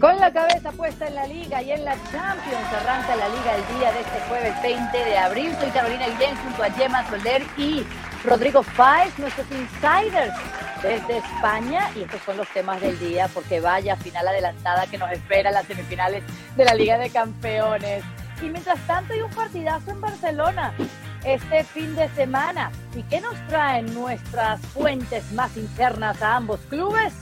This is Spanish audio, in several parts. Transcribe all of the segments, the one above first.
Con la cabeza puesta en la liga y en la Champions, arranca la liga el día de este jueves 20 de abril. Soy Carolina Guillén junto a Gemma Soler y Rodrigo Fáez, nuestros insiders desde España. Y estos son los temas del día, porque vaya final adelantada que nos espera las semifinales de la Liga de Campeones. Y mientras tanto hay un partidazo en Barcelona este fin de semana. ¿Y qué nos traen nuestras fuentes más internas a ambos clubes?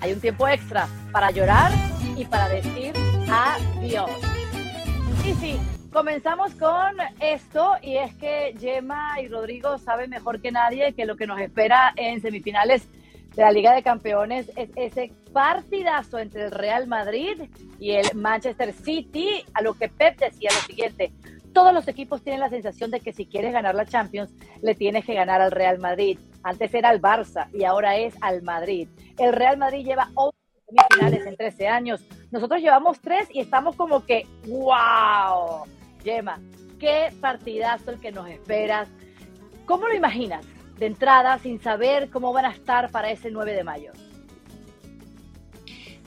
Hay un tiempo extra para llorar y para decir adiós. Y sí, comenzamos con esto y es que Gemma y Rodrigo saben mejor que nadie que lo que nos espera en semifinales de la Liga de Campeones es ese partidazo entre el Real Madrid y el Manchester City, a lo que Pep decía lo siguiente, todos los equipos tienen la sensación de que si quieres ganar la Champions, le tienes que ganar al Real Madrid. Antes era al Barça y ahora es al Madrid. El Real Madrid lleva 11 semifinales en 13 años. Nosotros llevamos 3 y estamos como que, wow. Yema, qué partidazo el que nos esperas. ¿Cómo lo imaginas de entrada sin saber cómo van a estar para ese 9 de mayo?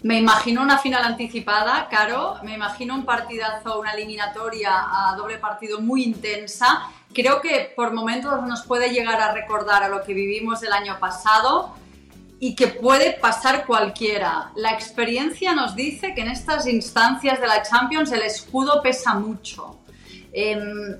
Me imagino una final anticipada, Caro. Me imagino un partidazo, una eliminatoria a doble partido muy intensa. Creo que por momentos nos puede llegar a recordar a lo que vivimos el año pasado y que puede pasar cualquiera. La experiencia nos dice que en estas instancias de la Champions el escudo pesa mucho. Em,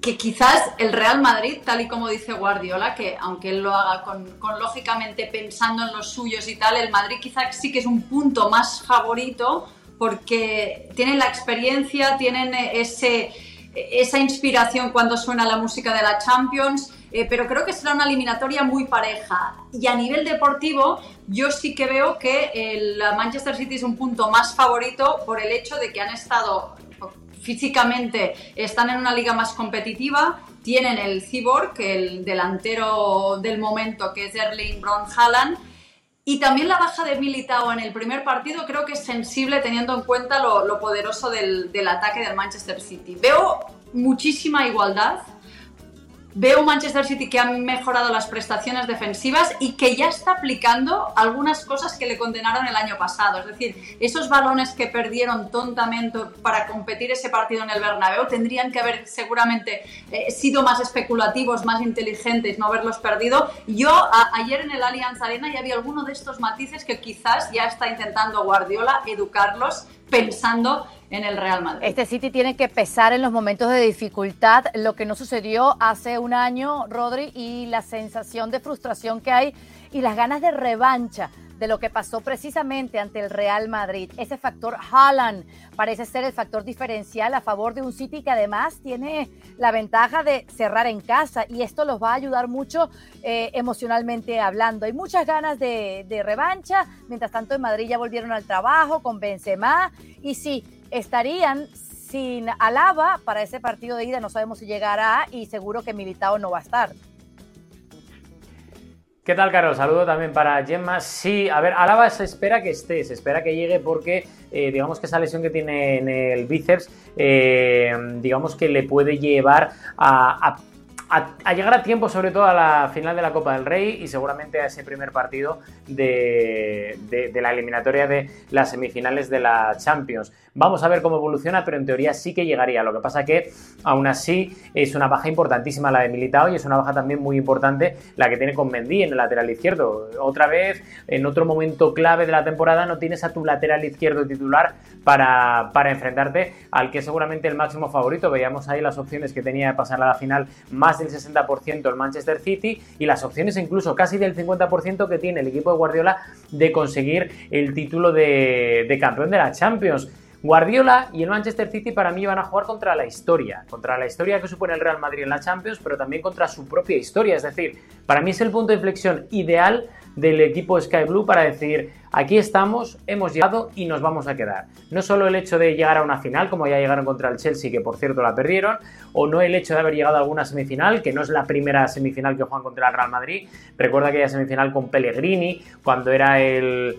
que quizás el Real Madrid, tal y como dice Guardiola, que aunque él lo haga con, lógicamente pensando en los suyos y tal, el Madrid quizás sí que es un punto más favorito porque tienen la experiencia, tienen ese, esa inspiración cuando suena la música de la Champions, eh, pero creo que será una eliminatoria muy pareja. Y a nivel deportivo, yo sí que veo que el Manchester City es un punto más favorito por el hecho de que han estado físicamente están en una liga más competitiva, tienen el Cyborg, el delantero del momento que es Erling Braun Haaland, y también la baja de Militao en el primer partido creo que es sensible teniendo en cuenta lo, poderoso del ataque del Manchester City. Veo muchísima igualdad, Veo Manchester City que ha mejorado las prestaciones defensivas y que ya está aplicando algunas cosas que le condenaron el año pasado. Es decir, esos balones que perdieron tontamente para competir ese partido en el Bernabéu tendrían que haber seguramente eh, sido más especulativos, más inteligentes, no haberlos perdido. Yo ayer en el Allianz Arena ya vi alguno de estos matices que quizás ya está intentando Guardiola educarlos pensando en el Real Madrid. Este City tiene que pesar en los momentos de dificultad lo que no sucedió hace un año, Rodri, y la sensación de frustración que hay y las ganas de revancha de lo que pasó precisamente ante el Real Madrid. Ese factor Haaland parece ser el factor diferencial a favor de un City que además tiene la ventaja de cerrar en casa y esto los va a ayudar mucho eh, emocionalmente hablando. Hay muchas ganas de, de revancha, mientras tanto en Madrid ya volvieron al trabajo con Benzema y sí, estarían sin Alaba para ese partido de ida, no sabemos si llegará y seguro que Militao no va a estar. ¿Qué tal, Carol? Saludo también para Gemma. Sí, a ver, Alaba se espera que esté, se espera que llegue porque eh, digamos que esa lesión que tiene en el bíceps, eh, digamos que le puede llevar a, llegar a tiempo, sobre todo a la final de la Copa del Rey y seguramente a ese primer partido de, de la eliminatoria de las semifinales de la Champions. Vamos a ver cómo evoluciona, pero en teoría sí que llegaría. Lo que pasa que aún así es una baja importantísima la de Militao y es una baja también muy importante la que tiene con Mendy en el lateral izquierdo. Otra vez, en otro momento clave de la temporada, no tienes a tu lateral izquierdo titular para, para enfrentarte al que seguramente el máximo favorito. Veíamos ahí las opciones que tenía de pasar a la final, más del 60% el Manchester City y las opciones incluso casi del 50% que tiene el equipo de Guardiola de conseguir el título de, de campeón de la Champions. Guardiola y el Manchester City para mí van a jugar contra la historia, contra la historia que supone el Real Madrid en la Champions, pero también contra su propia historia. Es decir, para mí es el punto de inflexión ideal del equipo Sky Blue para decir, aquí estamos, hemos llegado y nos vamos a quedar. No solo el hecho de llegar a una final, como ya llegaron contra el Chelsea, que por cierto la perdieron, o no el hecho de haber llegado a alguna semifinal, que no es la primera semifinal que juegan contra el Real Madrid. Recuerda aquella semifinal con Pellegrini, cuando era el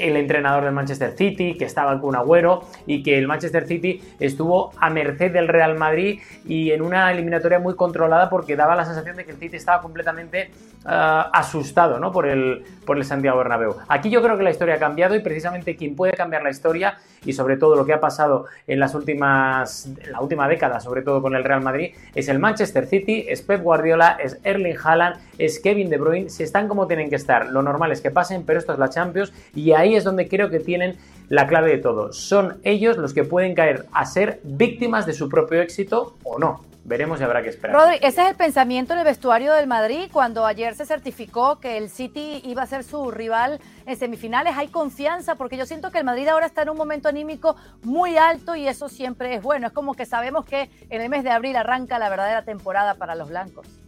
el entrenador del Manchester City, que estaba con Agüero y que el Manchester City estuvo a merced del Real Madrid y en una eliminatoria muy controlada porque daba la sensación de que el City estaba completamente ah, asustado ¿no? por, el, por el Santiago Bernabéu. Aquí yo creo que la historia ha cambiado y precisamente quien puede cambiar la historia y sobre todo lo que ha pasado en las últimas la última década, sobre todo con el Real Madrid, es el Manchester City, es Pep Guardiola, es Erling Haaland, es Kevin De Bruyne, si están como tienen que estar. Lo normal es que pasen, pero esto es la Champions y ahí es donde creo que tienen la clave de todo. Son ellos los que pueden caer a ser víctimas de su propio éxito o no. Veremos y habrá que esperar. Rodri, ese es el pensamiento en el vestuario del Madrid cuando ayer se certificó que el City iba a ser su rival en semifinales. Hay confianza porque yo siento que el Madrid ahora está en un momento anímico muy alto y eso siempre es bueno. Es como que sabemos que en el mes de abril arranca la verdadera temporada para los blancos.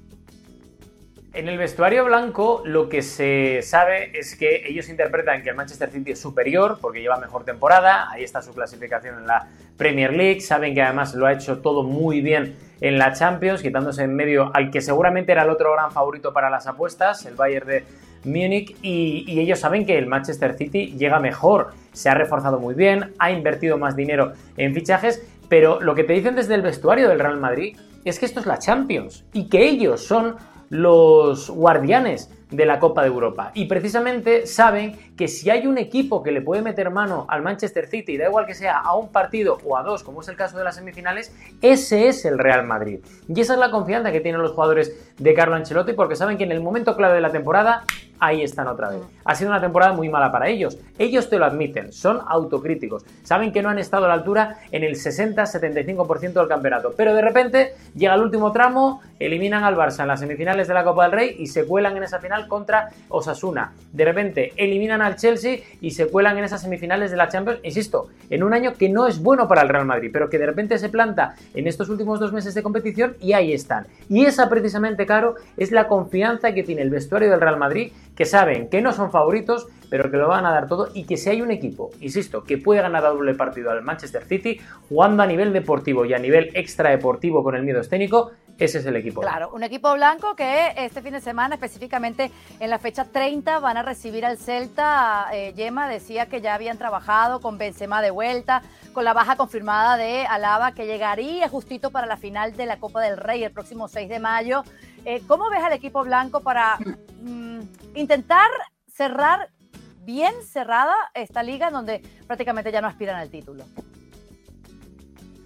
En el vestuario blanco lo que se sabe es que ellos interpretan que el Manchester City es superior porque lleva mejor temporada, ahí está su clasificación en la Premier League, saben que además lo ha hecho todo muy bien en la Champions, quitándose en medio al que seguramente era el otro gran favorito para las apuestas, el Bayern de Múnich, y, y ellos saben que el Manchester City llega mejor, se ha reforzado muy bien, ha invertido más dinero en fichajes, pero lo que te dicen desde el vestuario del Real Madrid es que esto es la Champions y que ellos son los guardianes de la Copa de Europa. Y precisamente saben que si hay un equipo que le puede meter mano al Manchester City, da igual que sea a un partido o a dos, como es el caso de las semifinales, ese es el Real Madrid. Y esa es la confianza que tienen los jugadores de Carlo Ancelotti porque saben que en el momento clave de la temporada ahí están otra vez. Ha sido una temporada muy mala para ellos. Ellos te lo admiten, son autocríticos. Saben que no han estado a la altura en el 60-75% del campeonato. Pero de repente llega el último tramo, eliminan al Barça en las semifinales de la Copa del Rey y se cuelan en esa final contra Osasuna. De repente eliminan al Chelsea y se cuelan en esas semifinales de la Champions. Insisto, en un año que no es bueno para el Real Madrid, pero que de repente se planta en estos últimos dos meses de competición y ahí están. Y esa precisamente, Caro, es la confianza que tiene el vestuario del Real Madrid que saben que no son favoritos, pero que lo van a dar todo y que si hay un equipo, insisto, que puede ganar a doble partido al Manchester City, jugando a nivel deportivo y a nivel extradeportivo con el miedo escénico, ese es el equipo. Claro, un equipo blanco que este fin de semana, específicamente en la fecha 30, van a recibir al Celta. Eh, Yema decía que ya habían trabajado con Benzema de vuelta, con la baja confirmada de Alaba, que llegaría justito para la final de la Copa del Rey el próximo 6 de mayo. Eh, ¿Cómo ves al equipo blanco para mm, intentar cerrar bien cerrada esta liga donde prácticamente ya no aspiran al título?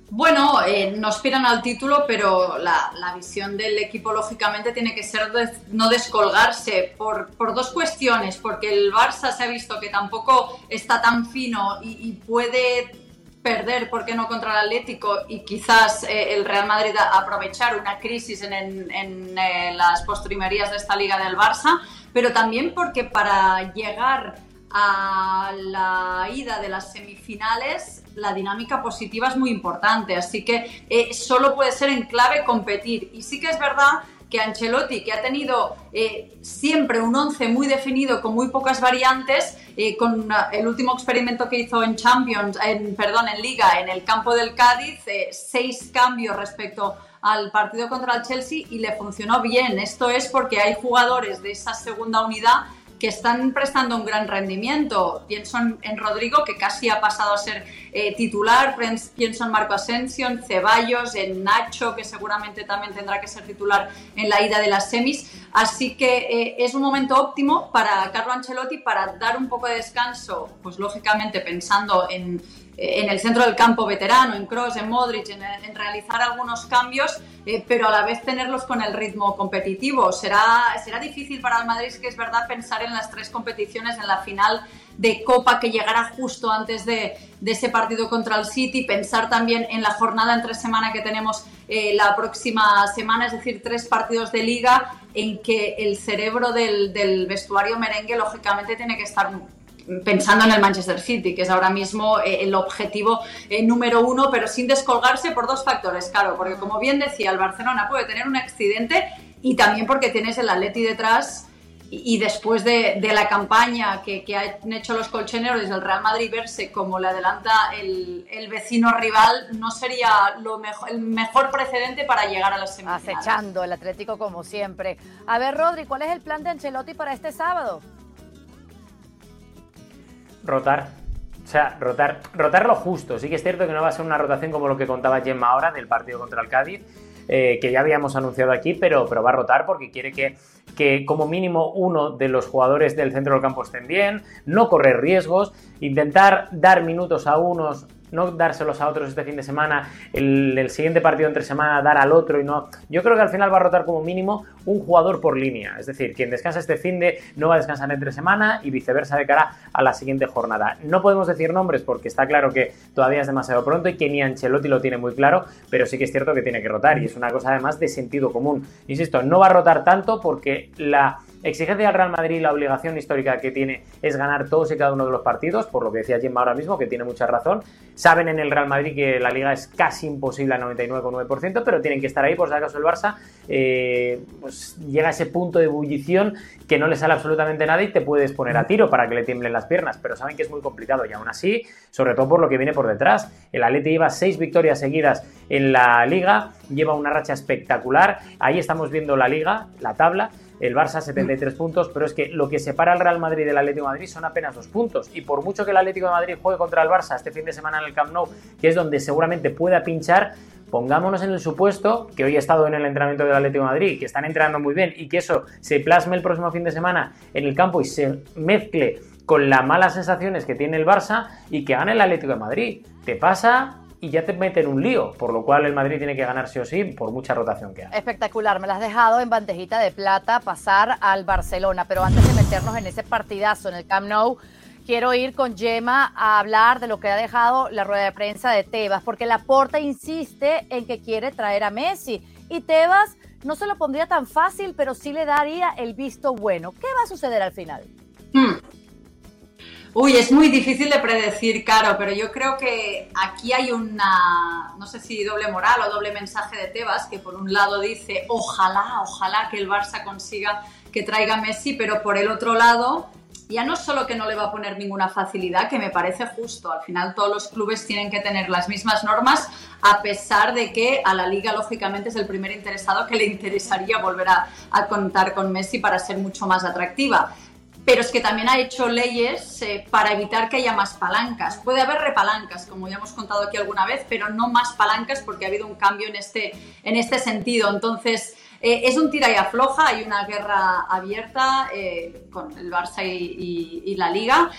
Bueno, eh, no aspiran al título, pero la, visión del equipo lógicamente tiene que ser no descolgarse por, dos cuestiones, porque el Barça se ha visto que tampoco está tan fino y, puede perder, ¿por qué no?, contra el Atlético y quizás eh, el Real Madrid aprovechar una crisis en, eh, las postrimerías de esta liga del Barça, pero también porque para llegar a la ida de las semifinales la dinámica positiva es muy importante, así que eh, solo puede ser en clave competir. Y sí que es verdad que Ancelotti, que ha tenido eh, siempre un once muy definido con muy pocas variantes, eh, con el último experimento que hizo en Champions, en, perdón, en Liga, en el campo del Cádiz, seis cambios respecto al partido contra el Chelsea y le funcionó bien. Esto es porque hay jugadores de esa segunda unidad que están prestando un gran rendimiento. Pienso en, Rodrigo, que casi ha pasado a ser eh, titular, pienso en Marco Asensio, en Ceballos, en Nacho, que seguramente también tendrá que ser titular en la ida de las semis. Así que eh, es un momento óptimo para Carlo Ancelotti para dar un poco de descanso, pues lógicamente pensando en en el centro del campo veterano, en Cross, en Modric, en, realizar algunos cambios, eh, pero a la vez tenerlos con el ritmo competitivo. Será, será difícil para el Madrid, que es verdad, pensar en las tres competiciones, en la final de Copa que llegará justo antes de, ese partido contra el City, pensar también en la jornada entre semana que tenemos eh, la próxima semana, es decir, tres partidos de liga en que el cerebro del vestuario merengue lógicamente tiene que estar pensando en el Manchester City, que es ahora mismo eh, el objetivo eh, número uno, pero sin descolgarse por dos factores, claro, porque como bien decía, el Barcelona puede tener un accidente y también porque tienes el Atleti detrás y, después de, la campaña que, han hecho los colchoneros del Real Madrid verse como le adelanta el, vecino rival, no sería lo mejor, el mejor precedente para llegar a las semifinales. Acechando el Atlético como siempre. A ver, Rodri, ¿cuál es el plan de Ancelotti para este sábado? Rotar. O sea, rotar, rotar lo justo. Sí que es cierto que no va a ser una rotación como lo que contaba Gemma ahora del partido contra el Cádiz, eh, que ya habíamos anunciado aquí, pero, pero va a rotar porque quiere que, que como mínimo uno de los jugadores del centro del campo estén bien, no correr riesgos, intentar dar minutos a unos no dárselos a otros este fin de semana, el, siguiente partido entre semana dar al otro y no. Yo creo que al final va a rotar como mínimo un jugador por línea. Es decir, quien descansa este fin de no va a descansar entre semana y viceversa de cara a la siguiente jornada. No podemos decir nombres porque está claro que todavía es demasiado pronto y que ni Ancelotti lo tiene muy claro, pero sí que es cierto que tiene que rotar y es una cosa además de sentido común. Insisto, no va a rotar tanto porque la exigencia del Real Madrid, la obligación histórica que tiene es ganar todos y cada uno de los partidos, por lo que decía Jim ahora mismo, que tiene mucha razón. Saben en el Real Madrid que la liga es casi imposible al 99,9%, pero tienen que estar ahí por si acaso el Barça eh, pues llega a ese punto de ebullición que no le sale absolutamente nada y te puedes poner a tiro para que le tiemblen las piernas, pero saben que es muy complicado y aún así, sobre todo por lo que viene por detrás. El Atleti lleva seis victorias seguidas en la liga, lleva una racha espectacular. Ahí estamos viendo la liga, la tabla el Barça 73 puntos, pero es que lo que separa al Real Madrid del Atlético de Madrid son apenas dos puntos. Y por mucho que el Atlético de Madrid juegue contra el Barça este fin de semana en el Camp Nou, que es donde seguramente pueda pinchar, pongámonos en el supuesto que hoy he estado en el entrenamiento del Atlético de Madrid, que están entrenando muy bien y que eso se plasme el próximo fin de semana en el campo y se mezcle con las malas sensaciones que tiene el Barça y que gane el Atlético de Madrid. Te pasa y ya te mete en un lío, por lo cual el Madrid tiene que ganar sí o sí por mucha rotación que hay. Espectacular, me las has dejado en bandejita de plata pasar al Barcelona, pero antes de meternos en ese partidazo en el Camp Nou, quiero ir con Gemma a hablar de lo que ha dejado la rueda de prensa de Tebas, porque la Porta insiste en que quiere traer a Messi y Tebas no se lo pondría tan fácil, pero sí le daría el visto bueno. ¿Qué va a suceder al final? Hmm. Uy, es muy difícil de predecir, Caro, pero yo creo que aquí hay una, no sé si doble moral o doble mensaje de Tebas, que por un lado dice, ojalá, ojalá que el Barça consiga que traiga Messi, pero por el otro lado, ya no solo que no le va a poner ninguna facilidad, que me parece justo, al final todos los clubes tienen que tener las mismas normas, a pesar de que a la liga lógicamente es el primer interesado que le interesaría volver a, a contar con Messi para ser mucho más atractiva pero es que también ha hecho leyes eh, para evitar que haya más palancas. Puede haber repalancas, como ya hemos contado aquí alguna vez, pero no más palancas porque ha habido un cambio en este, en este sentido. Entonces, eh, es un tira y afloja, hay una guerra abierta eh, con el Barça y, la Liga.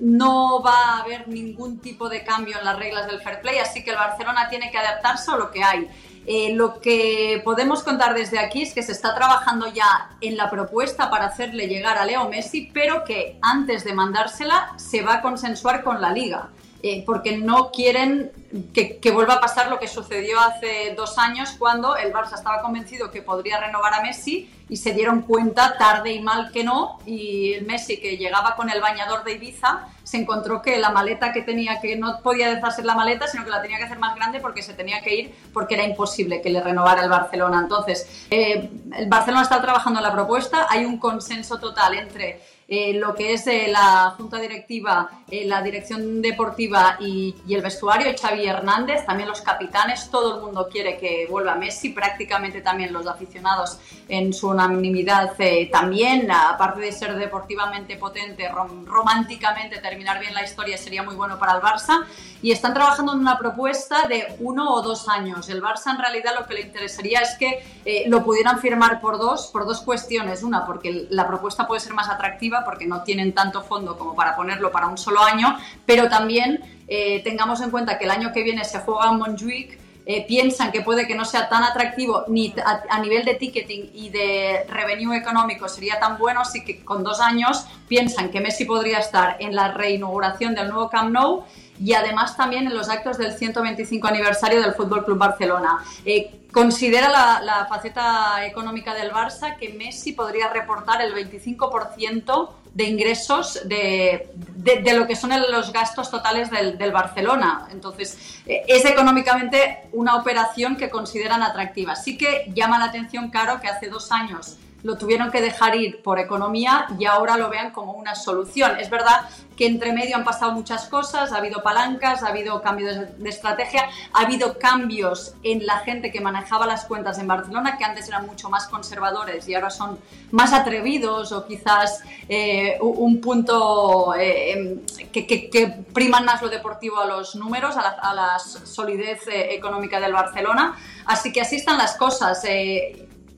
no va a haber ningún tipo de cambio en las reglas del fair play, así que el Barcelona tiene que adaptarse a lo que hay. Eh, lo que podemos contar desde aquí es que se está trabajando ya en la propuesta para hacerle llegar a Leo Messi, pero que antes de mandársela se va a consensuar con la liga. Eh, porque no quieren que, vuelva a pasar lo que sucedió hace dos años cuando el Barça estaba convencido que podría renovar a Messi y se dieron cuenta tarde y mal que no y el Messi que llegaba con el bañador de Ibiza se encontró que la maleta que tenía que no podía deshacer la maleta sino que la tenía que hacer más grande porque se tenía que ir porque era imposible que le renovara el Barcelona. Entonces eh, el Barcelona está trabajando en la propuesta hay un consenso total entre eh, lo que es eh, la junta directiva, eh, la dirección deportiva y, el vestuario, Xavi Hernández, también los capitanes, todo el mundo quiere que vuelva Messi, prácticamente también los aficionados en su unanimidad también, aparte de ser deportivamente potente, románticamente terminar bien la historia sería muy bueno para el Barça y están trabajando en una propuesta de uno o dos años. El Barça en realidad lo que le interesaría es que lo pudieran firmar por dos, por dos cuestiones. Una, porque la propuesta puede ser más atractiva porque no tienen tanto fondo como para ponerlo para un solo año, pero también eh, tengamos en cuenta que el año que viene se juega en Montjuic, eh, piensan que puede que no sea tan atractivo ni a, nivel de ticketing y de revenue económico sería tan bueno, así que con dos años piensan que Messi podría estar en la reinauguración del nuevo Camp Nou y además también en los actos del 125 aniversario del Fútbol Club Barcelona. Eh, considera la, faceta económica del Barça que Messi podría reportar el 25% de ingresos de, lo que son los gastos totales del, Barcelona. Entonces, eh, es económicamente una operación que consideran atractiva. Sí que llama la atención, Caro, que hace dos años lo tuvieron que dejar ir por economía y ahora lo vean como una solución. Es verdad que entre medio han pasado muchas cosas, ha habido palancas, ha habido cambios de, estrategia, ha habido cambios en la gente que manejaba las cuentas en Barcelona, que antes eran mucho más conservadores y ahora son más atrevidos o quizás eh, un punto eh, em, que, priman más lo deportivo a los números, a la, solidez eh, económica del Barcelona. Así que así están las cosas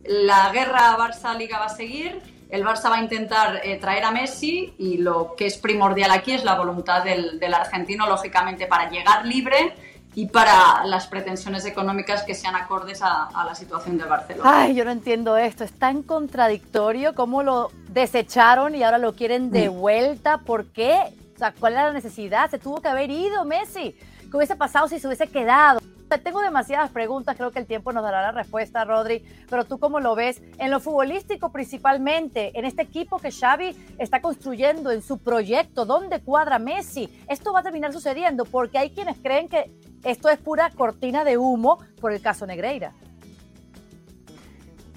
la guerra Barça-Liga va a seguir, el Barça va a intentar eh, traer a Messi y lo que es primordial aquí es la voluntad del, argentino, lógicamente, para llegar libre y para las pretensiones económicas que sean acordes a, la situación de Barcelona. Ay, yo no entiendo esto, es tan contradictorio cómo lo desecharon y ahora lo quieren de mm. vuelta, ¿por qué? O sea, ¿cuál era la necesidad? Se tuvo que haber ido Messi. ¿Qué hubiese pasado si se hubiese quedado? Tengo demasiadas preguntas, creo que el tiempo nos dará la respuesta, Rodri, pero tú cómo lo ves en lo futbolístico principalmente, en este equipo que Xavi está construyendo, en su proyecto, ¿dónde cuadra Messi? Esto va a terminar sucediendo porque hay quienes creen que esto es pura cortina de humo por el caso Negreira.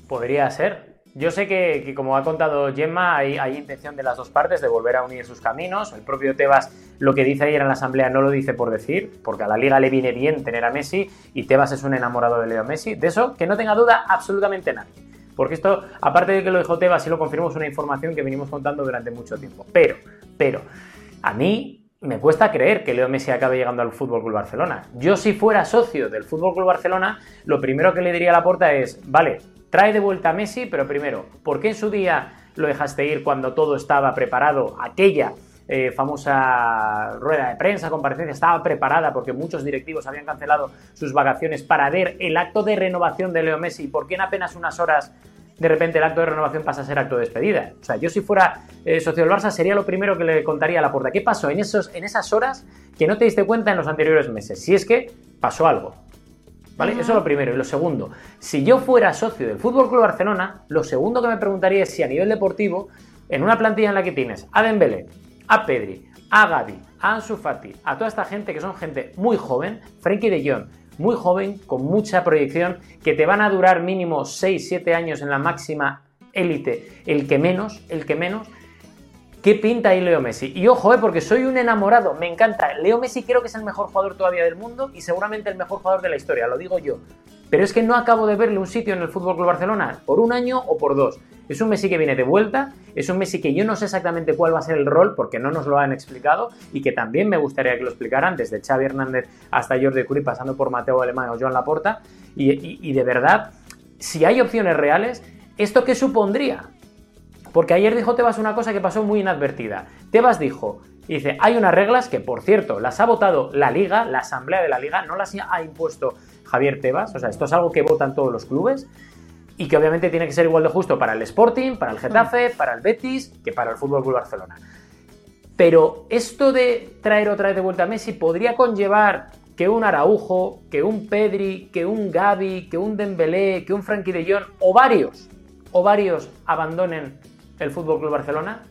Podría ser, yo sé que, como ha contado Gemma, hay, intención de las dos partes de volver a unir sus caminos. El propio Tebas lo que dice ayer en la asamblea no lo dice por decir, porque a la liga le viene bien tener a Messi y Tebas es un enamorado de Leo Messi. De eso que no tenga duda absolutamente nadie. Porque esto, aparte de que lo dijo Tebas y lo confirmó, es una información que venimos contando durante mucho tiempo. Pero, pero, a mí me cuesta creer que Leo Messi acabe llegando al Fútbol Club Barcelona. Yo, si fuera socio del Fútbol Club Barcelona, lo primero que le diría a la puerta es: vale, trae de vuelta a Messi, pero primero, ¿por qué en su día lo dejaste ir cuando todo estaba preparado? Aquella eh, famosa rueda de prensa, comparecencia, estaba preparada porque muchos directivos habían cancelado sus vacaciones para ver el acto de renovación de Leo Messi. ¿Por qué en apenas unas horas de repente el acto de renovación pasa a ser acto de despedida? O sea, yo si fuera eh, socio del Barça sería lo primero que le contaría a la puerta. ¿Qué pasó en, esos, en esas horas que no te diste cuenta en los anteriores meses? Si es que pasó algo. ¿Vale? Eso es lo primero. Y lo segundo, si yo fuera socio del Fútbol Club Barcelona, lo segundo que me preguntaría es si a nivel deportivo, en una plantilla en la que tienes a Dembélé, a Pedri, a Gavi, a Ansu Fati, a toda esta gente que son gente muy joven, Frenkie de Jong, muy joven, con mucha proyección, que te van a durar mínimo 6-7 años en la máxima élite, el que menos, el que menos, ¿Qué pinta ahí Leo Messi? Y ojo, eh, porque soy un enamorado, me encanta. Leo Messi creo que es el mejor jugador todavía del mundo y seguramente el mejor jugador de la historia, lo digo yo. Pero es que no acabo de verle un sitio en el Fútbol Club Barcelona, por un año o por dos. Es un Messi que viene de vuelta, es un Messi que yo no sé exactamente cuál va a ser el rol porque no nos lo han explicado y que también me gustaría que lo explicaran desde Xavi Hernández hasta Jordi Curi pasando por Mateo Alemán o Joan Laporta y de verdad, si hay opciones reales, ¿esto qué supondría? Porque ayer dijo Tebas una cosa que pasó muy inadvertida. Tebas dijo, dice, hay unas reglas que, por cierto, las ha votado la liga, la asamblea de la liga, no las ha impuesto Javier Tebas, o sea, esto es algo que votan todos los clubes y que obviamente tiene que ser igual de justo para el Sporting, para el Getafe, mm. para el Betis, que para el Fútbol Club Barcelona. Pero esto de traer otra vez de vuelta a Messi podría conllevar que un Araujo, que un Pedri, que un Gavi, que un Dembélé, que un Frankie de Jong o varios, o varios abandonen el Fútbol Club Barcelona?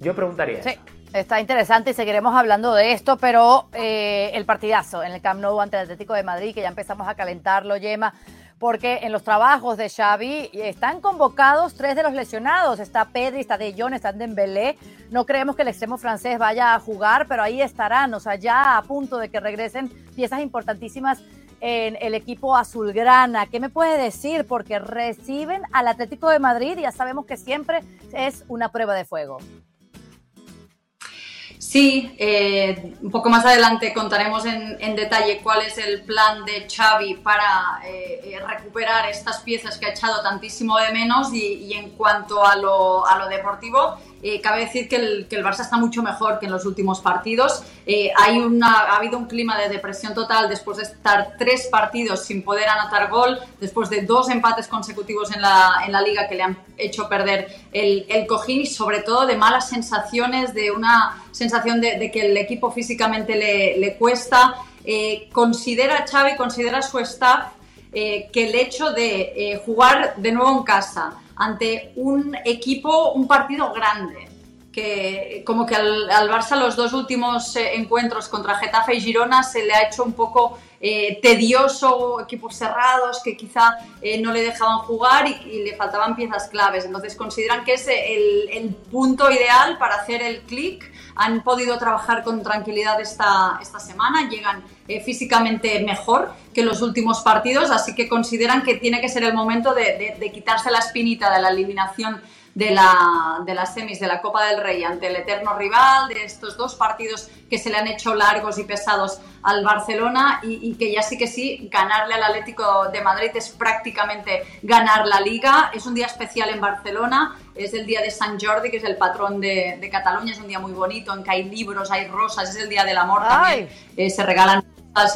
Yo preguntaría. Sí. Está interesante y seguiremos hablando de esto, pero eh, el partidazo en el Camp Nou ante el Atlético de Madrid, que ya empezamos a calentarlo, Yema, porque en los trabajos de Xavi están convocados tres de los lesionados. Está Pedri, está De Jong, está Dembélé. No creemos que el extremo francés vaya a jugar, pero ahí estarán, o sea, ya a punto de que regresen piezas importantísimas en el equipo azulgrana. ¿Qué me puede decir? Porque reciben al Atlético de Madrid y ya sabemos que siempre es una prueba de fuego. Sí, eh, un poco más adelante contaremos en, detalle cuál es el plan de Xavi para eh, eh, recuperar estas piezas que ha echado tantísimo de menos y, en cuanto a lo, a lo deportivo, eh, cabe decir que el, que el, Barça está mucho mejor que en los últimos partidos. Eh, hay una, ha habido un clima de depresión total después de estar tres partidos sin poder anotar gol, después de dos empates consecutivos en la, en la liga que le han hecho perder el, cojín y sobre todo de malas sensaciones, de una sensación de, que el equipo físicamente le, le cuesta. Eh, considera Xavi, considera su staff que el hecho de jugar de nuevo en casa, ante un equipo, un partido grande, que como que al, Barça los dos últimos eh, encuentros contra Getafe y Girona se le ha hecho un poco eh, tedioso, equipos cerrados que quizá eh, no le dejaban jugar y, le faltaban piezas claves. Entonces consideran que es el, el punto ideal para hacer el clic. Han podido trabajar con tranquilidad esta, esta semana, llegan físicamente mejor que los últimos partidos, así que consideran que tiene que ser el momento de, de quitarse la espinita de la eliminación de, la, de las semis de la Copa del Rey ante el eterno rival, de estos dos partidos que se le han hecho largos y pesados al Barcelona y, que ya sí que sí, ganarle al Atlético de Madrid es prácticamente ganar la liga. Es un día especial en Barcelona, es el día de San Jordi, que es el patrón de, de Cataluña, es un día muy bonito en que hay libros, hay rosas, es el día del amor también, eh, se regalan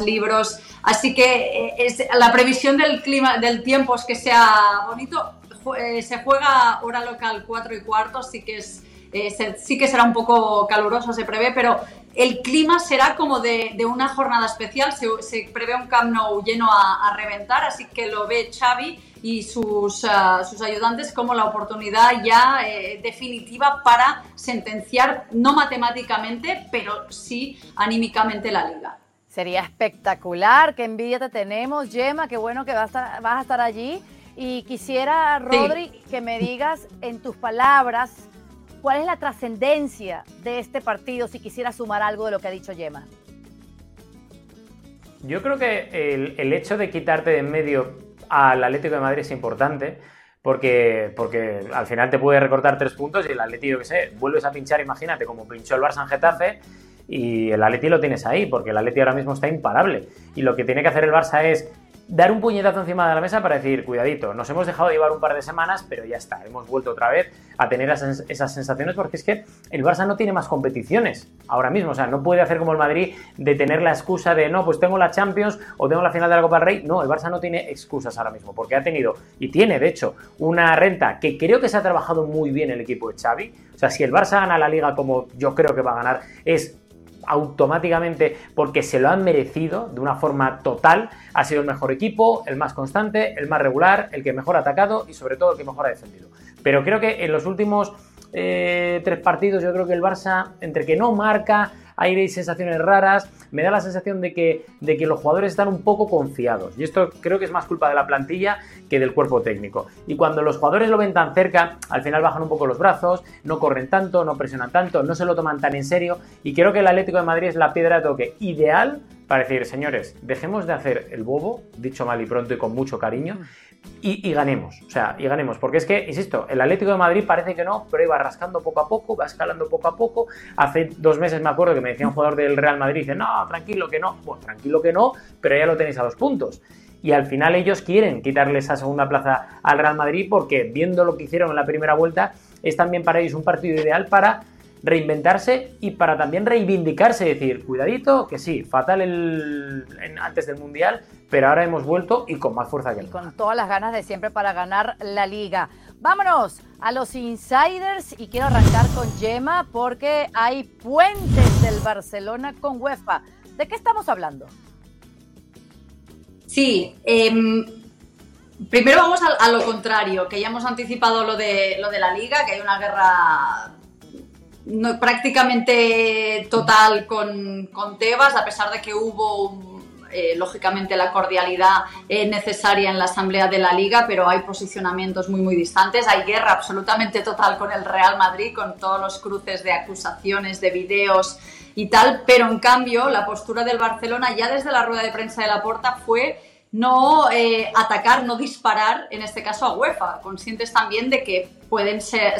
libros, así que eh, es, la previsión del clima, del tiempo es que sea bonito, eh, se juega hora local 4 y cuarto, sí que, es, eh, sí que será un poco caluroso, se prevé, pero el clima será como de, una jornada especial, se, prevé un Camp Nou lleno a, reventar, así que lo ve Xavi y sus, ah, sus ayudantes como la oportunidad ya eh, definitiva para sentenciar, no matemáticamente, pero sí anímicamente la liga. Sería espectacular, qué envidia te tenemos, Gemma, qué bueno que vas a vas a estar allí. Y quisiera, Rodri, que me digas en tus palabras cuál es la trascendencia de este partido, si quisiera sumar algo de lo que ha dicho Yema. Yo creo que el, hecho de quitarte de en medio al Atlético de Madrid es importante. Porque, porque al final te puede recortar tres puntos y el Atlético, que sé, vuelves a pinchar, imagínate, como pinchó el Barça en Getafe, y el Atleti lo tienes ahí, porque el Atleti ahora mismo está imparable. Y lo que tiene que hacer el Barça es dar un puñetazo encima de la mesa para decir, cuidadito, nos hemos dejado llevar un par de semanas, pero ya está, hemos vuelto otra vez a tener esas sensaciones porque es que el Barça no tiene más competiciones ahora mismo, o sea, no puede hacer como el Madrid de tener la excusa de, no, pues tengo la Champions o tengo la final de la Copa Rey, no, el Barça no tiene excusas ahora mismo porque ha tenido y tiene, de hecho, una renta que creo que se ha trabajado muy bien el equipo de Xavi, o sea, si el Barça gana la liga como yo creo que va a ganar, es automáticamente porque se lo han merecido de una forma total. Ha sido el mejor equipo, el más constante, el más regular, el que mejor ha atacado y sobre todo el que mejor ha defendido. Pero creo que en los últimos eh, tres partidos yo creo que el Barça, entre que no marca, hay sensaciones raras, me da la sensación de que, de que los jugadores están un poco confiados. Y esto creo que es más culpa de la plantilla que del cuerpo técnico. Y cuando los jugadores lo ven tan cerca, al final bajan un poco los brazos, no corren tanto, no presionan tanto, no se lo toman tan en serio. Y creo que el Atlético de Madrid es la piedra de toque ideal para decir, señores, dejemos de hacer el bobo, dicho mal y pronto y con mucho cariño, y, ganemos. O sea, y ganemos. Porque es que, insisto, el Atlético de Madrid parece que no, pero iba rascando poco a poco, va escalando poco a poco. Hace dos meses me acuerdo que me decía un jugador del Real Madrid, dice, no, tranquilo que no. Bueno, tranquilo que no, pero ya lo tenéis a dos puntos. Y al final ellos quieren quitarle esa segunda plaza al Real Madrid porque viendo lo que hicieron en la primera vuelta, es también para ellos un partido ideal para reinventarse y para también reivindicarse, decir, cuidadito, que sí, fatal el, antes del Mundial, pero ahora hemos vuelto y con más fuerza que nunca. Con todas las ganas de siempre para ganar la liga. Vámonos a los insiders y quiero arrancar con Yema porque hay puentes del Barcelona con UEFA. ¿De qué estamos hablando? Sí, em, primero vamos a, lo contrario, que ya hemos anticipado lo de, lo de la liga, que hay una guerra prácticamente total con, con, Tebas, a pesar de que hubo, eh, lógicamente, la cordialidad eh, necesaria en la asamblea de la liga, pero hay posicionamientos muy, muy distantes. Hay guerra absolutamente total con el Real Madrid, con todos los cruces de acusaciones, de videos y tal, pero en cambio la postura del Barcelona ya desde la rueda de prensa de la Porta fue no eh, atacar, no disparar, en este caso a UEFA, conscientes también de que pueden ser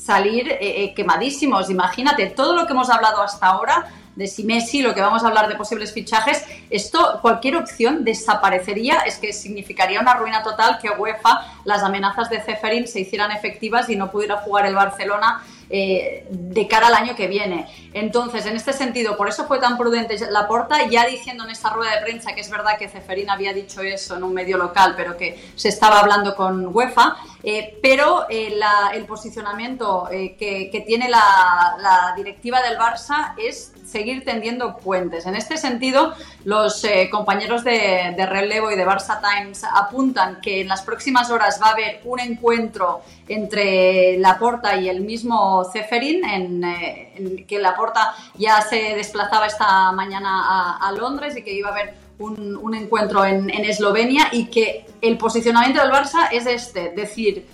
salir eh, eh, quemadísimos. Imagínate, todo lo que hemos hablado hasta ahora de si Messi, lo que vamos a hablar de posibles fichajes, esto, cualquier opción desaparecería, es que significaría una ruina total que UEFA, las amenazas de Ceferín se hicieran efectivas y no pudiera jugar el Barcelona eh, de cara al año que viene. Entonces, en este sentido, por eso fue tan prudente Laporta, ya diciendo en esta rueda de prensa que es verdad que Ceferín había dicho eso en un medio local, pero que se estaba hablando con UEFA, eh, pero eh, el posicionamiento que, tiene la, directiva del Barça es seguir tendiendo puentes. En este sentido, los eh, compañeros de, relevo y de Barça Times apuntan que en las próximas horas va a haber un encuentro entre Laporta y el mismo Ceferin, en, eh, que Laporta ya se desplazaba esta mañana a, Londres y que iba a haber un, encuentro en, en Eslovenia y que el posicionamiento del Barça es este, decir,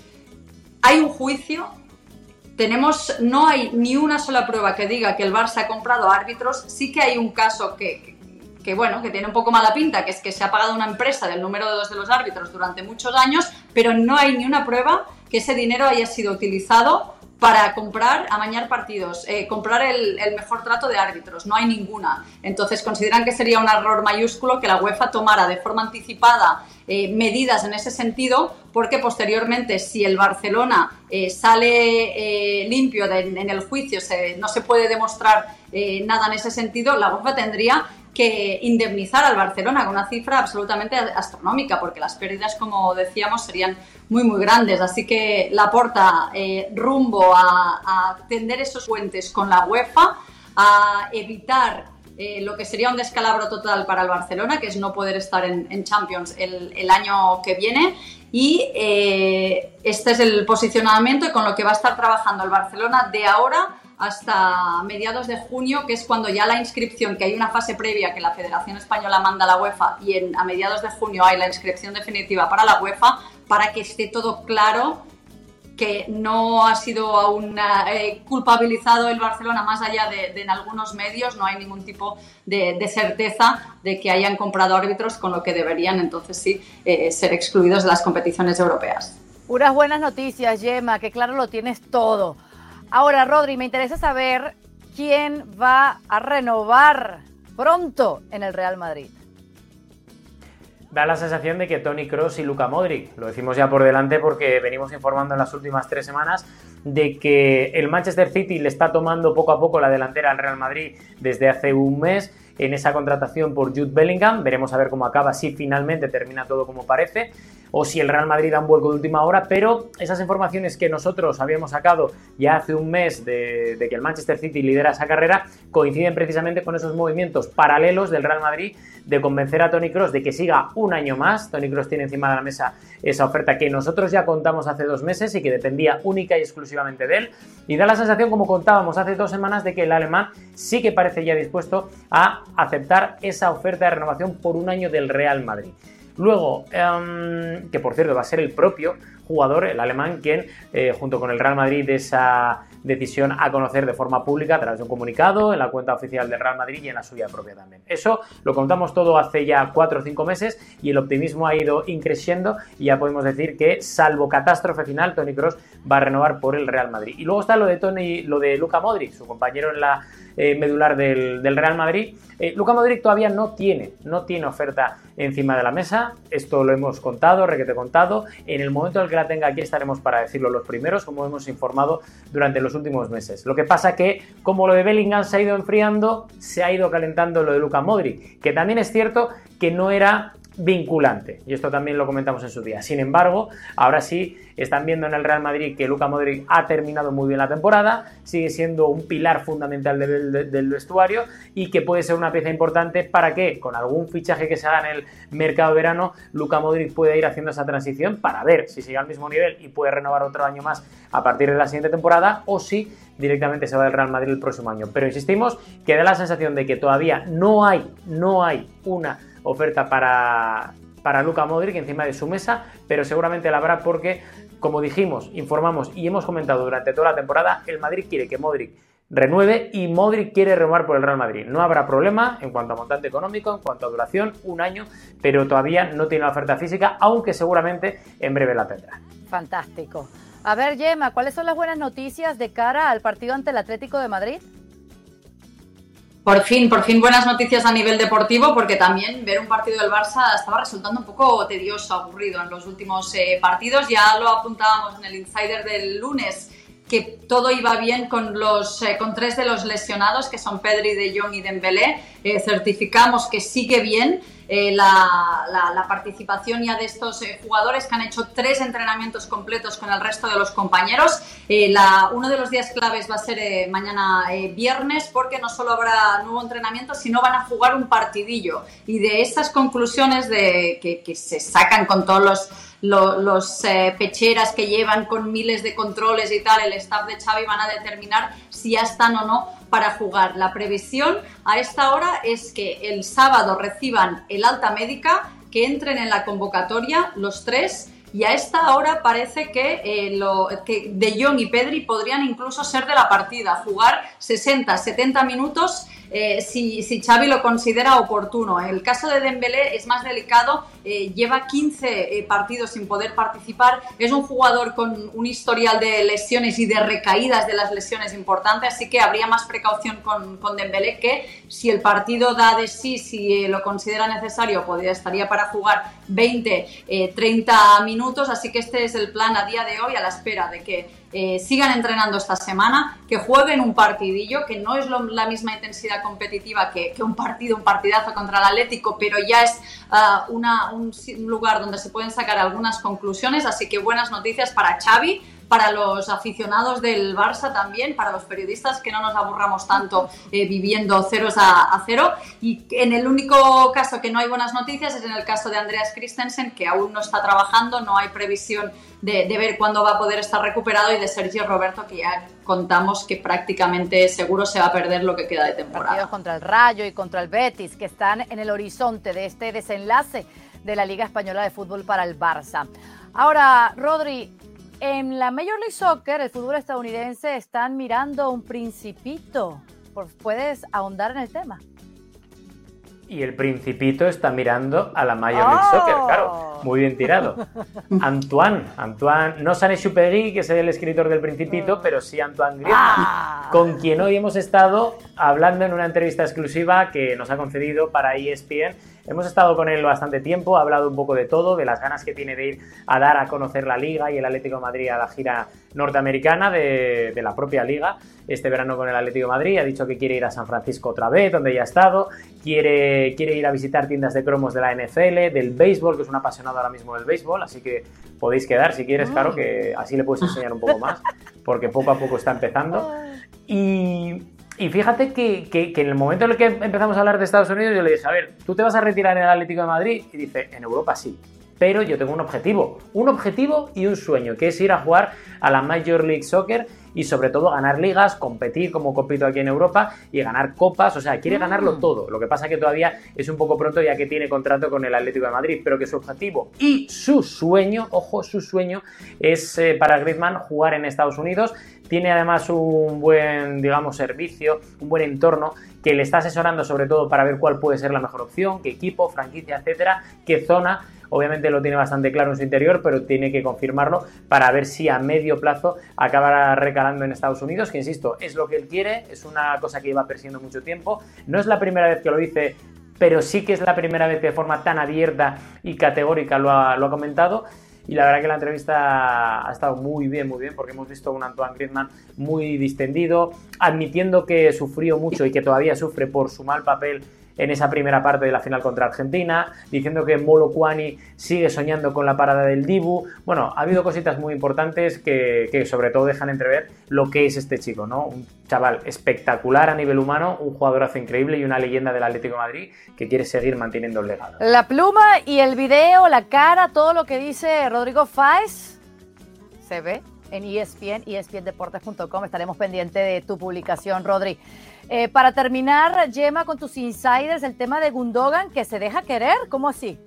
hay un juicio tenemos, no hay ni una sola prueba que diga que el Barça ha comprado árbitros. Sí que hay un caso que, que, bueno, que tiene un poco mala pinta, que es que se ha pagado una empresa del número de dos de los árbitros durante muchos años, pero no hay ni una prueba que ese dinero haya sido utilizado para comprar, amañar partidos, eh, comprar el, mejor trato de árbitros. No hay ninguna. Entonces consideran que sería un error mayúsculo que la UEFA tomara de forma anticipada eh, medidas en ese sentido, porque posteriormente si el Barcelona eh, sale limpio en el juicio, no se puede demostrar nada en ese sentido, la UEFA tendría que indemnizar al Barcelona con una cifra absolutamente astronómica, porque las pérdidas, como decíamos, serían muy, muy grandes. Así que la porta eh, rumbo a, tender esos puentes con la UEFA, a evitar eh, lo que sería un descalabro total para el Barcelona, que es no poder estar en, Champions el, año que viene. Y eh, este es el posicionamiento con lo que va a estar trabajando el Barcelona de ahora hasta mediados de junio, que es cuando ya la inscripción, que hay una fase previa que la Federación Española manda a la UEFA y en, a mediados de junio hay la inscripción definitiva para la UEFA, para que esté todo claro que no ha sido aún eh, culpabilizado el Barcelona más allá de, en algunos medios, no hay ningún tipo de, certeza de que hayan comprado árbitros con lo que deberían entonces sí eh, ser excluidos de las competiciones europeas. Puras buenas noticias, Gemma, que claro lo tienes todo. Ahora, Rodri, me interesa saber quién va a renovar pronto en el Real Madrid. Da la sensación de que Tony Cross y Luca Modric, lo decimos ya por delante porque venimos informando en las últimas tres semanas de que el Manchester City le está tomando poco a poco la delantera al Real Madrid desde hace un mes en esa contratación por Jude Bellingham. Veremos a ver cómo acaba, si finalmente termina todo como parece, o si el Real Madrid da un vuelco de última hora, pero esas informaciones que nosotros habíamos sacado ya hace un mes de, que el Manchester City lidera esa carrera, coinciden precisamente con esos movimientos paralelos del Real Madrid de convencer a Tony Cross de que siga un año más. Tony Cross tiene encima de la mesa esa oferta que nosotros ya contamos hace dos meses y que dependía única y exclusivamente de él. Y da la sensación, como contábamos hace dos semanas, de que el alemán sí que parece ya dispuesto a aceptar esa oferta de renovación por un año del Real Madrid. Luego, em, que por cierto va a ser el propio jugador, el alemán, quien eh, junto con el Real Madrid esa decisión a conocer de forma pública a través de un comunicado en la cuenta oficial del Real Madrid y en la suya propia también. Eso lo contamos todo hace ya cuatro o cinco meses y el optimismo ha ido increciendo y ya podemos decir que salvo catástrofe final, Tony Cross va a renovar por el Real Madrid. Y luego está lo de Tony, lo de Luca Modric, su compañero en la eh, medular del, Real Madrid. Eh, Luca Modric todavía no tiene, no tiene oferta encima de la mesa. Esto lo hemos contado, requete contado. En el momento en el que la tenga aquí estaremos para decirlo los primeros, como hemos informado durante los últimos meses. Lo que pasa que, como lo de Bellingham se ha ido enfriando, se ha ido calentando lo de Luca Modric, que también es cierto que no era vinculante. Y esto también lo comentamos en su día. Sin embargo, ahora sí están viendo en el Real Madrid que Luca Modric ha terminado muy bien la temporada, sigue siendo un pilar fundamental del, vestuario y que puede ser una pieza importante para que con algún fichaje que se haga en el mercado de verano, Luca Modric pueda ir haciendo esa transición para ver si sigue al mismo nivel y puede renovar otro año más a partir de la siguiente temporada o si directamente se va del Real Madrid el próximo año. Pero insistimos que da la sensación de que todavía no hay, no hay una oferta para, para Luca Modric encima de su mesa, pero seguramente la habrá porque, como dijimos, informamos y hemos comentado durante toda la temporada, el Madrid quiere que Modric renueve y Modric quiere renovar por el Real Madrid. No habrá problema en cuanto a montante económico, en cuanto a duración, un año, pero todavía no tiene la oferta física, aunque seguramente en breve la tendrá. Fantástico. A ver, Gemma, ¿cuáles son las buenas noticias de cara al partido ante el Atlético de Madrid? Por fin, por fin buenas noticias a nivel deportivo, porque también ver un partido del Barça estaba resultando un poco tedioso, aburrido en los últimos eh, partidos. Ya lo apuntábamos en el insider del lunes que todo iba bien con los eh, con tres de los lesionados que son Pedri, De Jong y Dembélé. Eh, certificamos que sigue bien eh, la, participación ya de estos eh, jugadores que han hecho tres entrenamientos completos con el resto de los compañeros. La, uno de los días claves va a ser mañana viernes porque no solo habrá nuevo entrenamiento, sino van a jugar un partidillo. Y de esas conclusiones de, que, se sacan con todos los los, eh, pecheras que llevan con miles de controles y tal, el staff de Xavi van a determinar si ya están o no para jugar. La previsión a esta hora es que el sábado reciban el alta médica, que entren en la convocatoria los tres y a esta hora parece que, eh, que De Jong y Pedri podrían incluso ser de la partida, jugar 60, 70 minutos eh, si, si, Xavi lo considera oportuno. El caso de Dembélé es más delicado, eh, lleva 15 partidos sin poder participar, es un jugador con un historial de lesiones y de recaídas de las lesiones importantes, así que habría más precaución con, con Dembélé que si el partido da de sí, si lo considera necesario, podría, estaría para jugar 20, 30 minutos así que este es el plan a día de hoy a la espera de que eh, sigan entrenando esta semana, que jueguen un partidillo, que no es la misma intensidad competitiva que, un partido, un partidazo contra el Atlético, pero ya es ah, una, un lugar donde se pueden sacar algunas conclusiones, así que buenas noticias para Xavi para los aficionados del Barça también, para los periodistas que no nos aburramos tanto eh, viviendo ceros a, cero. Y en el único caso que no hay buenas noticias es en el caso de Andreas Christensen, que aún no está trabajando, no hay previsión de, ver cuándo va a poder estar recuperado, y de Sergio Roberto, que ya contamos que prácticamente seguro se va a perder lo que queda de temporada. Partidos contra el Rayo y contra el Betis, que están en el horizonte de este desenlace de la Liga Española de Fútbol para el Barça. Ahora, Rodri, en la Major League Soccer, el fútbol estadounidense, están mirando un principito. ¿Puedes ahondar en el tema? Y el principito está mirando a la Major League Soccer, claro. Oh. Muy bien tirado. Antoine, Antoine, no Sané Chupegui, que es el escritor del Principito, pero sí Antoine Griezmann, ah. con quien hoy hemos estado hablando en una entrevista exclusiva que nos ha concedido para ESPN Hemos estado con él bastante tiempo, ha hablado un poco de todo, de las ganas que tiene de ir a dar a conocer la liga y el Atlético de Madrid a la gira norteamericana de, la propia liga este verano con el Atlético de Madrid. Ha dicho que quiere ir a San Francisco otra vez, donde ya ha estado. Quiere, quiere ir a visitar tiendas de cromos de la NFL, del béisbol, que es un apasionado ahora mismo del béisbol, así que podéis quedar si quieres, claro, que así le puedes enseñar un poco más, porque poco a poco está empezando. Y y fíjate que, en el momento en el que empezamos a hablar de Estados Unidos, yo le dije, a ver, ¿tú te vas a retirar en el Atlético de Madrid? Y dice, en Europa sí. Pero yo tengo un objetivo, un objetivo y un sueño, que es ir a jugar a la Major League Soccer y sobre todo ganar ligas, competir como compito aquí en Europa y ganar copas, o sea, quiere ganarlo mm. todo. Lo que pasa que todavía es un poco pronto ya que tiene contrato con el Atlético de Madrid, pero que su objetivo y su sueño, ojo, su sueño es eh, para Griezmann jugar en Estados Unidos. Tiene además un buen, digamos, servicio, un buen entorno que le está asesorando sobre todo para ver cuál puede ser la mejor opción, qué equipo, franquicia, etcétera, qué zona Obviamente lo tiene bastante claro en su interior, pero tiene que confirmarlo para ver si a medio plazo acabará recalando en Estados Unidos, que insisto, es lo que él quiere, es una cosa que lleva persiguiendo mucho tiempo. No es la primera vez que lo dice, pero sí que es la primera vez que de forma tan abierta y categórica lo ha, lo ha comentado. Y la verdad que la entrevista ha estado muy bien, muy bien, porque hemos visto a un Antoine Griezmann muy distendido, admitiendo que sufrió mucho y que todavía sufre por su mal papel en esa primera parte de la final contra Argentina, diciendo que Molo Kwani sigue soñando con la parada del Dibu. Bueno, ha habido cositas muy importantes que, sobre todo dejan entrever lo que es este chico, ¿no? Un chaval espectacular a nivel humano, un jugadorazo increíble y una leyenda del Atlético Madrid que quiere seguir manteniendo el legado. La pluma y el video, la cara, todo lo que dice Rodrigo Fáez se ve en ESPN, espndeportes.com. Estaremos pendientes de tu publicación, Rodri. Eh, para terminar, Gemma, con tus insiders, el tema de Gundogan, que se deja querer, ¿cómo así?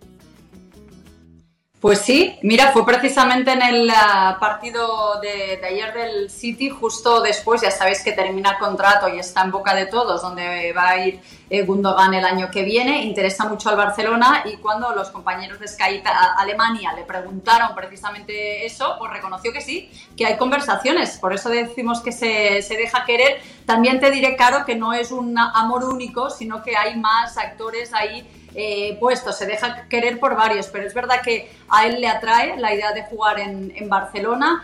Pues sí, mira, fue precisamente en el ah, partido de, ayer del City, justo después, ya sabéis que termina el contrato y está en boca de todos, donde va a ir eh, Gundogan el año que viene, interesa mucho al Barcelona y cuando los compañeros de Sky Alemania le preguntaron precisamente eso, pues reconoció que sí, que hay conversaciones, por eso decimos que se, se deja querer. También te diré, Caro, que no es un amor único, sino que hay más actores ahí eh, se deja querer por varios, pero es verdad que a él le atrae la idea de jugar en, Barcelona.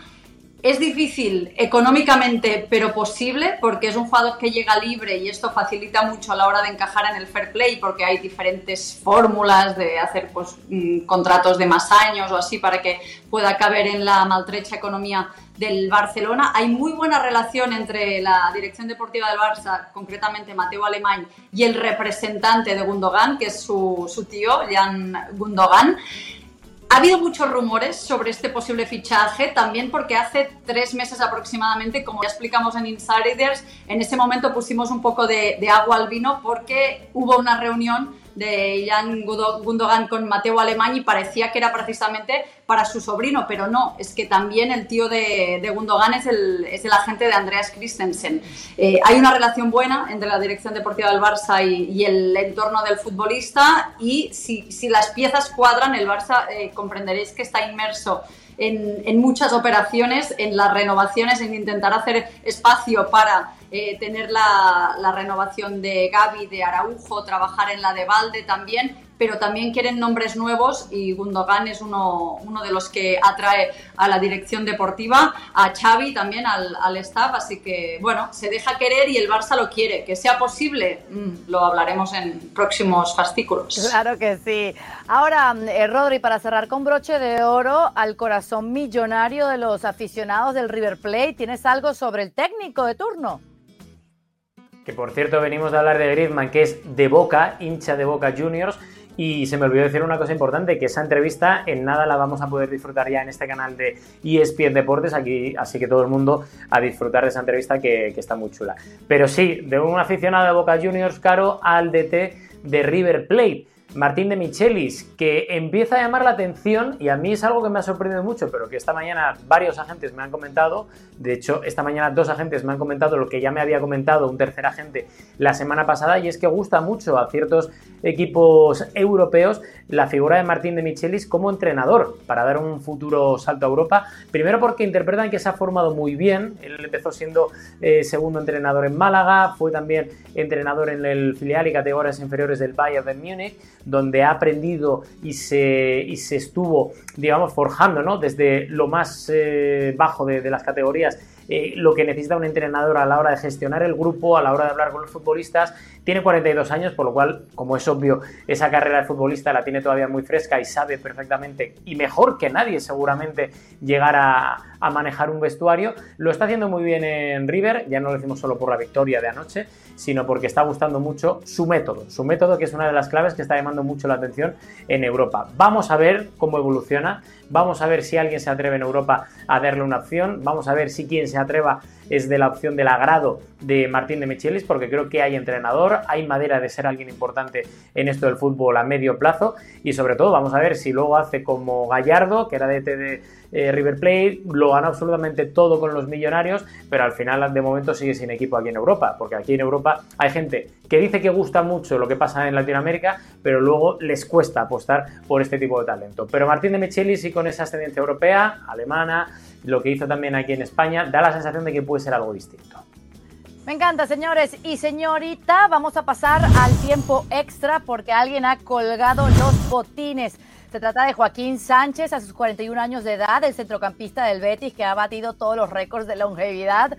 Es difícil económicamente, pero posible, porque es un jugador que llega libre y esto facilita mucho a la hora de encajar en el fair play, porque hay diferentes fórmulas de hacer pues, mm, contratos de más años o así para que pueda caber en la maltrecha economía del Barcelona. Hay muy buena relación entre la dirección deportiva del Barça, concretamente Mateo Alemán, y el representante de Gundogan, que es su, su tío, Jan Gundogan. Ha habido muchos rumores sobre este posible fichaje, también porque hace tres meses aproximadamente, como ya explicamos en Insiders, en ese momento pusimos un poco de, agua al vino porque hubo una reunión de Jan Gundogan con Mateo Alemán y parecía que era precisamente para su sobrino, pero no, es que también el tío de, Gundogan es el, agente de Andreas Christensen. Eh, hay una relación buena entre la dirección deportiva del Barça y, el entorno del futbolista y si, las piezas cuadran, el Barça eh, comprenderéis que está inmerso en, muchas operaciones, en las renovaciones, en intentar hacer espacio para eh, tener la, la, renovación de Gaby, de Araujo, trabajar en la de Valde también, pero también quieren nombres nuevos y Gundogan es uno, uno de los que atrae a la dirección deportiva, a Xavi también, al, al, staff, así que bueno, se deja querer y el Barça lo quiere. Que sea posible, mmm, lo hablaremos en próximos fascículos. Claro que sí. Ahora, eh, Rodri, para cerrar con broche de oro al corazón millonario de los aficionados del River Plate, ¿tienes algo sobre el técnico de turno? Que por cierto venimos de hablar de Griezmann, que es de Boca, hincha de Boca Juniors, y se me olvidó decir una cosa importante, que esa entrevista en nada la vamos a poder disfrutar ya en este canal de ESPN Deportes, aquí, así que todo el mundo a disfrutar de esa entrevista que, que está muy chula. Pero sí, de un aficionado de Boca Juniors caro al DT de River Plate. Martín de Michelis, que empieza a llamar la atención y a mí es algo que me ha sorprendido mucho, pero que esta mañana varios agentes me han comentado, de hecho esta mañana dos agentes me han comentado lo que ya me había comentado un tercer agente la semana pasada y es que gusta mucho a ciertos equipos europeos la figura de Martín de Michelis como entrenador para dar un futuro salto a Europa, primero porque interpretan que se ha formado muy bien, él empezó siendo eh, segundo entrenador en Málaga, fue también entrenador en el filial y categorías inferiores del Bayern de Múnich, donde ha aprendido y se, y se estuvo, digamos, forjando, ¿no? Desde lo más eh, bajo de, de, las categorías, eh, lo que necesita un entrenador a la hora de gestionar el grupo, a la hora de hablar con los futbolistas. Tiene 42 años, por lo cual, como es obvio, esa carrera de futbolista la tiene todavía muy fresca y sabe perfectamente, y mejor que nadie seguramente, llegar a, a manejar un vestuario. Lo está haciendo muy bien en River, ya no lo decimos solo por la victoria de anoche, sino porque está gustando mucho su método, su método que es una de las claves que está llamando mucho la atención en Europa. Vamos a ver cómo evoluciona, vamos a ver si alguien se atreve en Europa a darle una opción, vamos a ver si quien se atreva es de la opción del agrado de Martín de Michelis, porque creo que hay entrenador, hay madera de ser alguien importante en esto del fútbol a medio plazo y sobre todo vamos a ver si luego hace como Gallardo, que era de, de eh, River Plate, lo gana absolutamente todo con los millonarios, pero al final de momento sigue sin equipo aquí en Europa, porque aquí en Europa hay gente que dice que gusta mucho lo que pasa en Latinoamérica, pero luego les cuesta apostar por este tipo de talento. Pero Martín de Michelis sí con esa ascendencia europea, alemana, lo que hizo también aquí en España, da la sensación de que puede ser algo distinto. Me encanta, señores y señorita. Vamos a pasar al tiempo extra porque alguien ha colgado los botines. Se trata de Joaquín Sánchez, a sus 41 años de edad, el centrocampista del Betis que ha batido todos los récords de longevidad.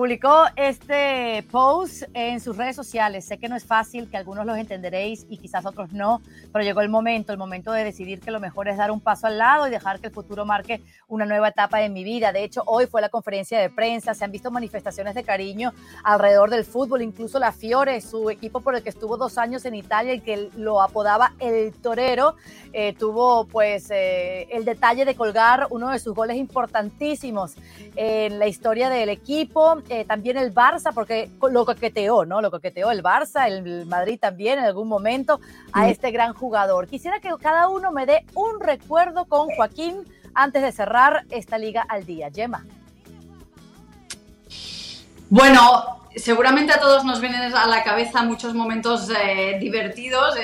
Publicó este post en sus redes sociales. Sé que no es fácil, que algunos los entenderéis y quizás otros no, pero llegó el momento, el momento de decidir que lo mejor es dar un paso al lado y dejar que el futuro marque una nueva etapa en mi vida. De hecho, hoy fue la conferencia de prensa, se han visto manifestaciones de cariño alrededor del fútbol, incluso la Fiore, su equipo por el que estuvo dos años en Italia y que lo apodaba el torero, eh, tuvo pues eh, el detalle de colgar uno de sus goles importantísimos en la historia del equipo eh, también el Barça, porque lo coqueteó, ¿no? Lo coqueteó el Barça, el Madrid también en algún momento a este gran jugador. Quisiera que cada uno me dé un recuerdo con Joaquín antes de cerrar esta liga al día. Gemma. Bueno, seguramente a todos nos vienen a la cabeza muchos momentos eh, divertidos.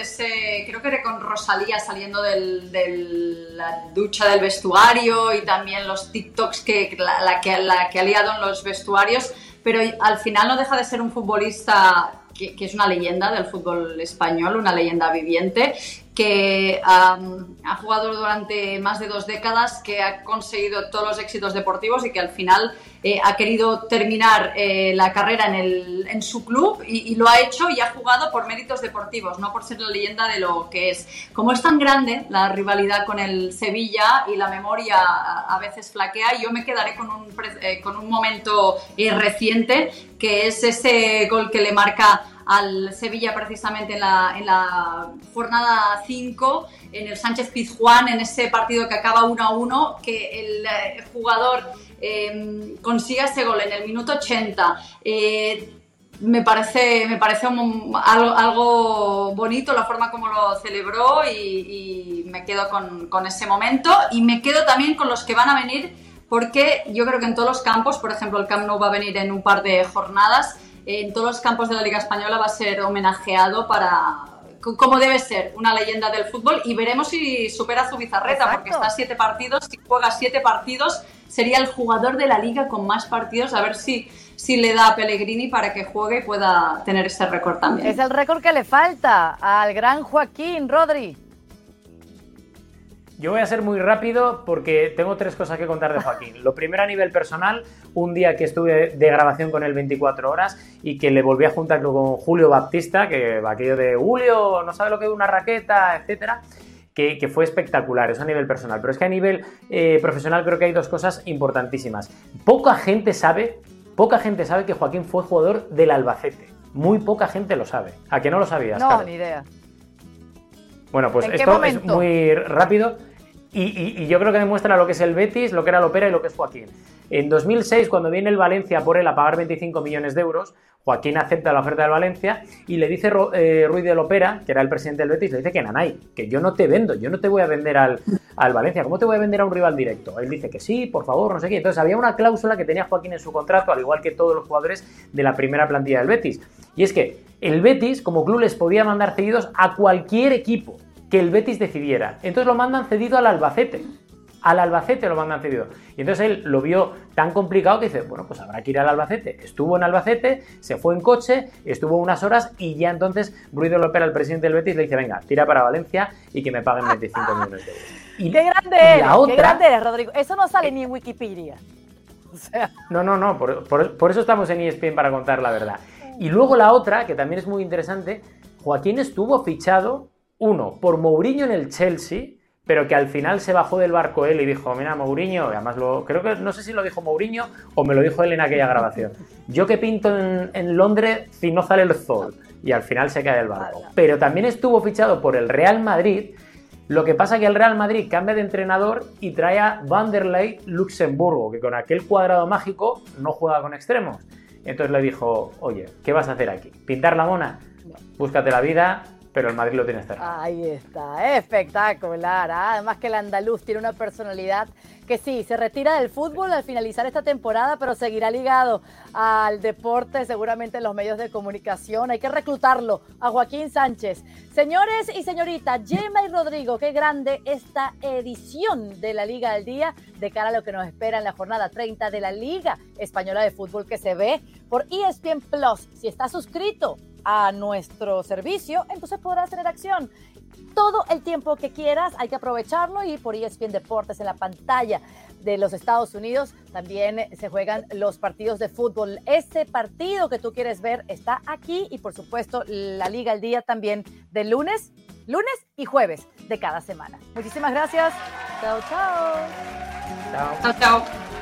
Creo que era con Rosalía saliendo de la ducha del vestuario y también los TikToks que, la que ha liado en los vestuarios. Pero al final no deja de ser un futbolista que, que, es una leyenda del fútbol español, una leyenda viviente. Que ha jugado durante más de dos décadas, que ha conseguido todos los éxitos deportivos y que al final eh, ha querido terminar eh, la carrera en, el, en su club y, lo ha hecho y ha jugado por méritos deportivos, no por ser la leyenda de lo que es. Como es tan grande la rivalidad con el Sevilla y la memoria a, veces flaquea, yo me quedaré con un, eh, con un momento reciente, que es ese gol que le marca al Sevilla precisamente en la, jornada 5, en el Sánchez Pizjuán, en ese partido que acaba 1 a 1, que el eh, jugador eh, consiga ese gol en el minuto 80. Eh, me parece, me parece algo, bonito la forma como lo celebró y, me quedo con, con, ese momento y me quedo también con los que van a venir porque yo creo que en todos los campos, por ejemplo el Camp Nou va a venir en un par de jornadas, en todos los campos de la Liga Española va a ser homenajeado para como debe ser, una leyenda del fútbol y veremos si supera su bizarreta, porque está a siete partidos, si juega siete partidos, sería el jugador de la liga con más partidos, a ver si, si le da a Pellegrini para que juegue y pueda tener ese récord también. Es el récord que le falta al gran Joaquín Rodri. Yo voy a ser muy rápido porque tengo tres cosas que contar de Joaquín. Lo primero a nivel personal, un día que estuve de grabación con él 24 horas y que le volví a juntar con Julio Baptista, que aquello de Julio no sabe lo que es una raqueta, etcétera. Que, fue espectacular, eso a nivel personal. Pero es que a nivel eh, profesional creo que hay dos cosas importantísimas. Poca gente sabe, poca gente sabe que Joaquín fue jugador del Albacete. Muy poca gente lo sabe. ¿A qué no lo sabías? No, ni idea. Bueno, pues esto es muy rápido y, yo creo que demuestra lo que es el Betis, lo que era el Opera y lo que es Joaquín. En 2006, cuando viene el Valencia por él a pagar 25 millones de euros, Joaquín acepta la oferta del Valencia y le dice eh, Ruiz del Opera, que era el presidente del Betis, le dice que Nanay, que yo no te vendo, yo no te voy a vender al, al Valencia, ¿cómo te voy a vender a un rival directo? Él dice que sí, por favor, no sé qué. Entonces había una cláusula que tenía Joaquín en su contrato, al igual que todos los jugadores de la primera plantilla del Betis. Y es que el Betis, como club, les podía mandar cedidos a cualquier equipo que el Betis decidiera. Entonces lo mandan cedido al Albacete. Al Albacete lo mandan cedido. Y entonces él lo vio tan complicado que dice, bueno, pues habrá que ir al Albacete. Estuvo en Albacete, se fue en coche, estuvo unas horas y ya entonces Ruido López, el presidente del Betis, le dice, venga, tira para Valencia y que me paguen 25 millones de euros. Y, ¡Qué grande eres! ¡Qué grande eres, Rodrigo! Eso no sale ni en Wikipedia. No, no, no, por, por eso estamos en ESPN para contar la verdad. Y luego la otra, que también es muy interesante, Joaquín estuvo fichado uno, por Mourinho en el Chelsea, pero que al final se bajó del barco él y dijo, mira, Mourinho, además lo, creo que no sé si lo dijo Mourinho o me lo dijo él en aquella grabación. Yo que pinto en, Londres si no sale el sol. Y al final se cae del barco. Pero también estuvo fichado por el Real Madrid. Lo que pasa que el Real Madrid cambia de entrenador y trae a Vanderlei Luxemburgo, que con aquel cuadrado mágico no juega con extremos. Entonces le dijo, oye, ¿qué vas a hacer aquí? ¿Pintar la mona? Búscate la vida, pero el Madrid lo tiene cerrado. Ahí está, espectacular. ¿ah? Además que el andaluz tiene una personalidad que sí, se retira del fútbol al finalizar esta temporada, pero seguirá ligado al deporte, seguramente en los medios de comunicación. Hay que reclutarlo a Joaquín Sánchez. Señores y señoritas, Gemma y Rodrigo, qué grande esta edición de la Liga del Día de cara a lo que nos espera en la jornada 30 de la Liga Española de Fútbol que se ve por ESPN Plus. Si está suscrito a nuestro servicio, entonces podrás tener acción todo el tiempo que quieras, hay que aprovecharlo y por ESPN Deportes en la pantalla de los Estados Unidos también se juegan los partidos de fútbol. Ese partido que tú quieres ver está aquí y por supuesto la Liga al Día también de lunes, lunes y jueves de cada semana. Muchísimas gracias. Chao, chao. Chao, chao.